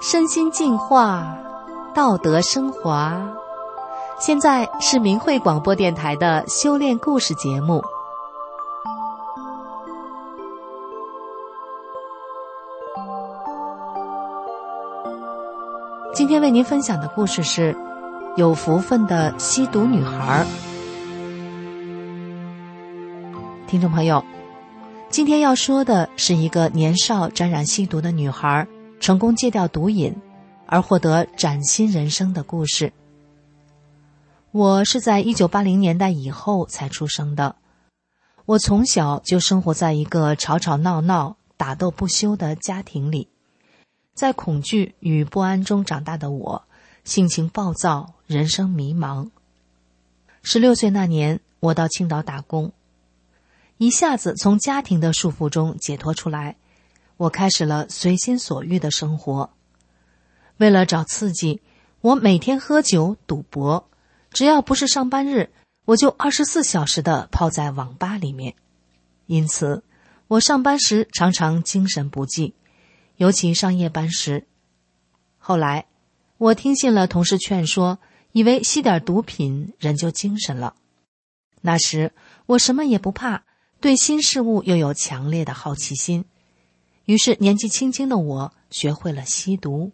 身心净化，道德升华。现在是明慧广播电台的修炼故事节目。今天为您分享的故事是：有福分的吸毒女孩。听众朋友，今天要说的是一个年少沾染吸毒的女孩。成功戒掉毒瘾，而获得崭新人生的故事。我是在一九八零年代以后才出生的，我从小就生活在一个吵吵闹闹、打斗不休的家庭里，在恐惧与不安中长大的我，性情暴躁，人生迷茫。十六岁那年，我到青岛打工，一下子从家庭的束缚中解脱出来。我开始了随心所欲的生活。为了找刺激，我每天喝酒赌博，只要不是上班日，我就二十四小时的泡在网吧里面。因此，我上班时常常精神不济，尤其上夜班时。后来，我听信了同事劝说，以为吸点毒品人就精神了。那时我什么也不怕，对新事物又有强烈的好奇心。于是，年纪轻轻的我学会了吸毒。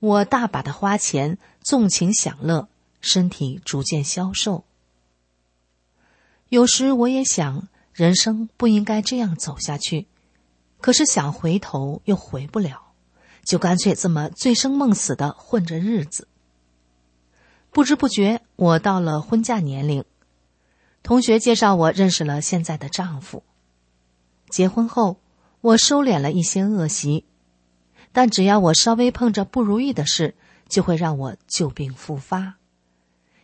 我大把的花钱，纵情享乐，身体逐渐消瘦。有时我也想，人生不应该这样走下去，可是想回头又回不了，就干脆这么醉生梦死的混着日子。不知不觉，我到了婚嫁年龄，同学介绍我认识了现在的丈夫。结婚后。我收敛了一些恶习，但只要我稍微碰着不如意的事，就会让我旧病复发。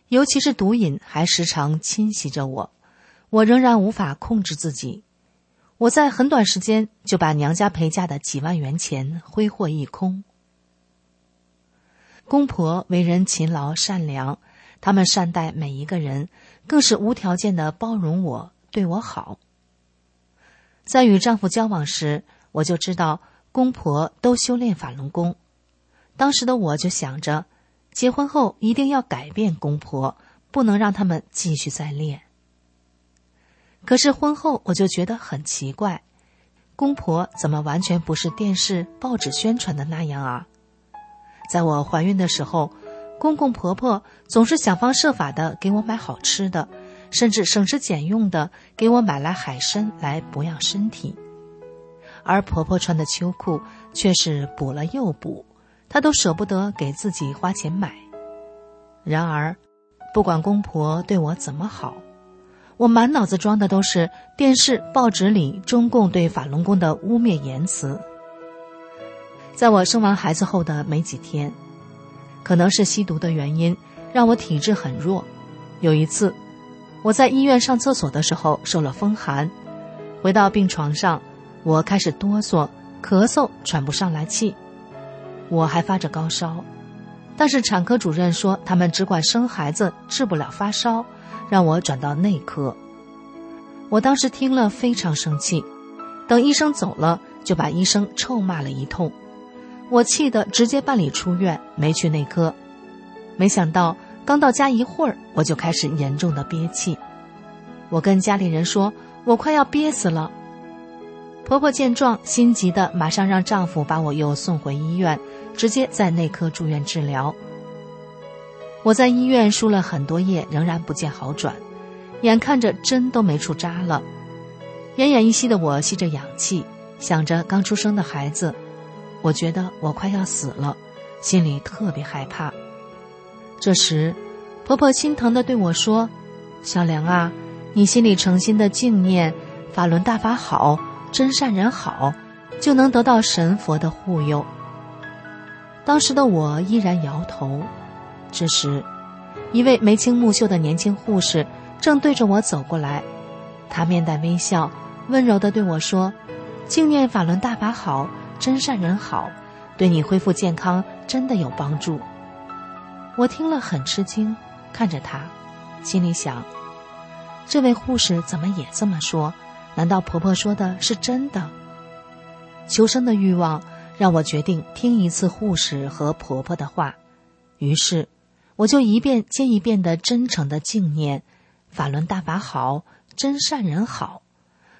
尤其是毒瘾还时常侵袭着我，我仍然无法控制自己。我在很短时间就把娘家陪嫁的几万元钱挥霍一空。公婆为人勤劳善良，他们善待每一个人，更是无条件的包容我，对我好。在与丈夫交往时，我就知道公婆都修炼法轮功。当时的我就想着，结婚后一定要改变公婆，不能让他们继续再练。可是婚后我就觉得很奇怪，公婆怎么完全不是电视、报纸宣传的那样啊？在我怀孕的时候，公公婆婆总是想方设法的给我买好吃的。甚至省吃俭用的给我买来海参来补养身体，而婆婆穿的秋裤却是补了又补，她都舍不得给自己花钱买。然而，不管公婆对我怎么好，我满脑子装的都是电视、报纸里中共对法轮功的污蔑言辞。在我生完孩子后的没几天，可能是吸毒的原因，让我体质很弱。有一次。我在医院上厕所的时候受了风寒，回到病床上，我开始哆嗦、咳嗽、喘不上来气，我还发着高烧，但是产科主任说他们只管生孩子，治不了发烧，让我转到内科。我当时听了非常生气，等医生走了，就把医生臭骂了一通，我气得直接办理出院，没去内科，没想到。刚到家一会儿，我就开始严重的憋气。我跟家里人说，我快要憋死了。婆婆见状，心急的马上让丈夫把我又送回医院，直接在内科住院治疗。我在医院输了很多液，仍然不见好转，眼看着针都没处扎了，奄奄一息的我吸着氧气，想着刚出生的孩子，我觉得我快要死了，心里特别害怕。这时，婆婆心疼的对我说：“小梁啊，你心里诚心的敬念法轮大法好，真善人好，就能得到神佛的护佑。”当时的我依然摇头。这时，一位眉清目秀的年轻护士正对着我走过来，她面带微笑，温柔的对我说：“敬念法轮大法好，真善人好，对你恢复健康真的有帮助。”我听了很吃惊，看着她，心里想：这位护士怎么也这么说？难道婆婆说的是真的？求生的欲望让我决定听一次护士和婆婆的话，于是我就一遍接一遍的真诚的敬念：“法轮大法好，真善人好。”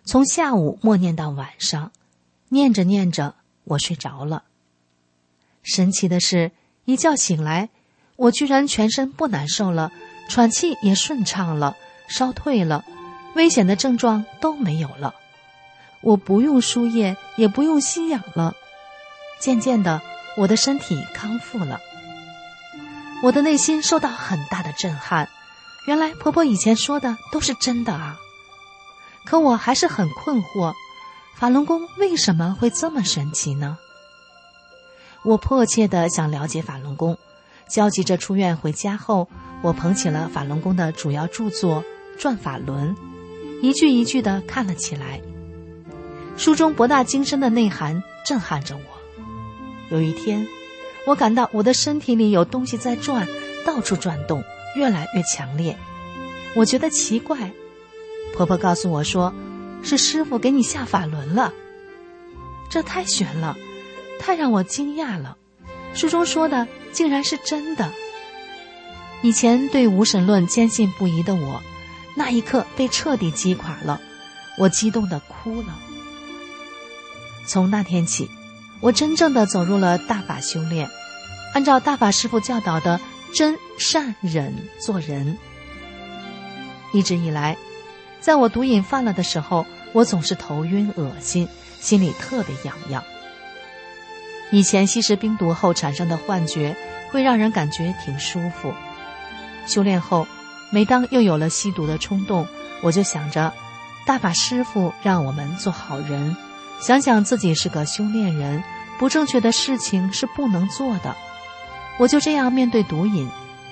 从下午默念到晚上，念着念着，我睡着了。神奇的是，一觉醒来，我居然全身不难受了，喘气也顺畅了，烧退了，危险的症状都没有了。我不用输液，也不用吸氧了。渐渐的，我的身体康复了。我的内心受到很大的震撼，原来婆婆以前说的都是真的啊！可我还是很困惑，法轮功为什么会这么神奇呢？我迫切的想了解法轮功，焦急着出院回家后，我捧起了法轮功的主要著作《转法轮》，一句一句的看了起来。书中博大精深的内涵震撼着我。有一天，我感到我的身体里有东西在转，到处转动，越来越强烈。我觉得奇怪。婆婆告诉我说：“是师傅给你下法轮了。”这太悬了，太让我惊讶了。书中说的竟然是真的。以前对无神论坚信不疑的我，那一刻被彻底击垮了。我激动的哭了。从那天起，我真正的走入了大法修炼，按照大法师傅教导的真善忍做人。一直以来。在我毒瘾犯了的时候，我总是头晕恶心，心里特别痒痒。以前吸食冰毒后产生的幻觉，会让人感觉挺舒服。修炼后，每当又有了吸毒的冲动，我就想着，大法师傅让我们做好人，想想自己是个修炼人，不正确的事情是不能做的。我就这样面对毒瘾，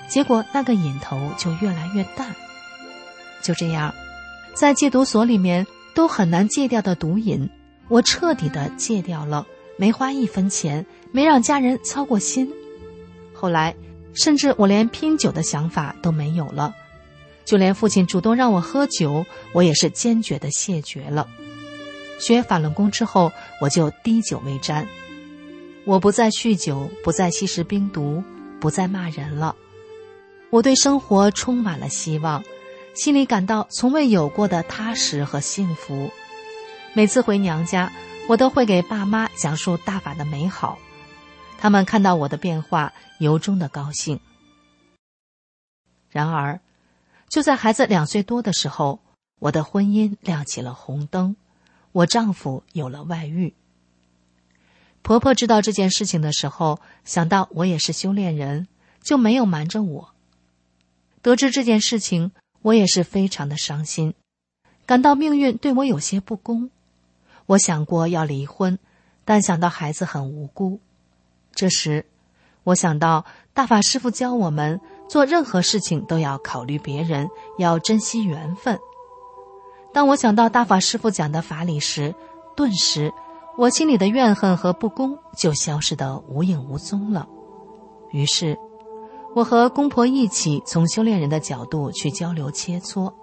结果那个瘾头就越来越淡。就这样。在戒毒所里面都很难戒掉的毒瘾，我彻底的戒掉了，没花一分钱，没让家人操过心。后来，甚至我连拼酒的想法都没有了，就连父亲主动让我喝酒，我也是坚决的谢绝了。学法轮功之后，我就滴酒未沾，我不再酗酒，不再吸食冰毒，不再骂人了。我对生活充满了希望。心里感到从未有过的踏实和幸福。每次回娘家，我都会给爸妈讲述大法的美好，他们看到我的变化，由衷的高兴。然而，就在孩子两岁多的时候，我的婚姻亮起了红灯，我丈夫有了外遇。婆婆知道这件事情的时候，想到我也是修炼人，就没有瞒着我。得知这件事情。我也是非常的伤心，感到命运对我有些不公。我想过要离婚，但想到孩子很无辜。这时，我想到大法师父教我们做任何事情都要考虑别人，要珍惜缘分。当我想到大法师父讲的法理时，顿时我心里的怨恨和不公就消失得无影无踪了。于是。我和公婆一起从修炼人的角度去交流切磋，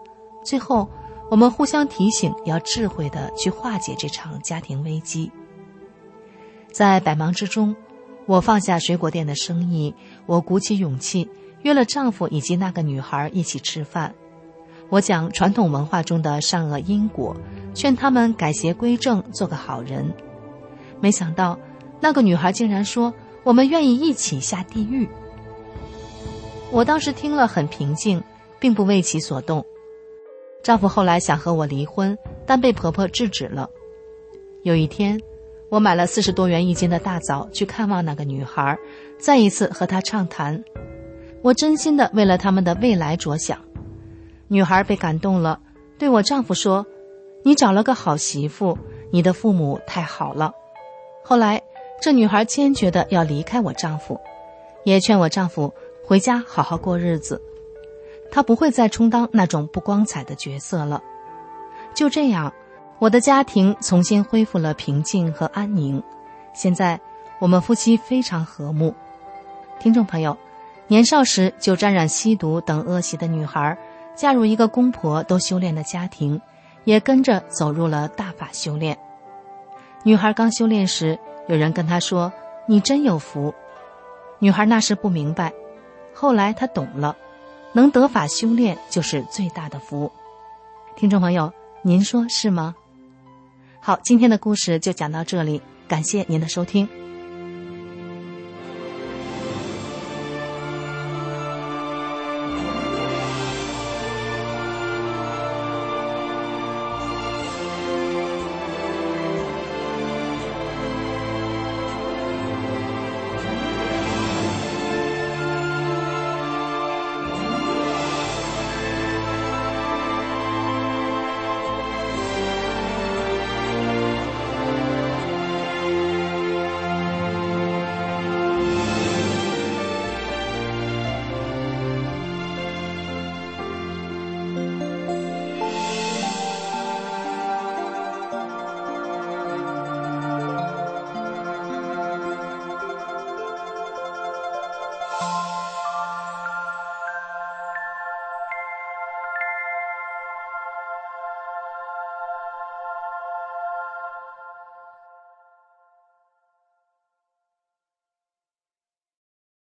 最后我们互相提醒，要智慧的去化解这场家庭危机。在百忙之中，我放下水果店的生意，我鼓起勇气约了丈夫以及那个女孩一起吃饭。我讲传统文化中的善恶因果，劝他们改邪归正，做个好人。没想到，那个女孩竟然说：“我们愿意一起下地狱。”我当时听了很平静，并不为其所动。丈夫后来想和我离婚，但被婆婆制止了。有一天，我买了四十多元一斤的大枣去看望那个女孩，再一次和她畅谈。我真心的为了他们的未来着想。女孩被感动了，对我丈夫说：“你找了个好媳妇，你的父母太好了。”后来，这女孩坚决的要离开我丈夫，也劝我丈夫。回家好好过日子，他不会再充当那种不光彩的角色了。就这样，我的家庭重新恢复了平静和安宁。现在，我们夫妻非常和睦。听众朋友，年少时就沾染吸毒等恶习的女孩，嫁入一个公婆都修炼的家庭，也跟着走入了大法修炼。女孩刚修炼时，有人跟她说：“你真有福。”女孩那时不明白，后来他懂了，能得法修炼就是最大的福。听众朋友，您说是吗？好，今天的故事就讲到这里，感谢您的收听。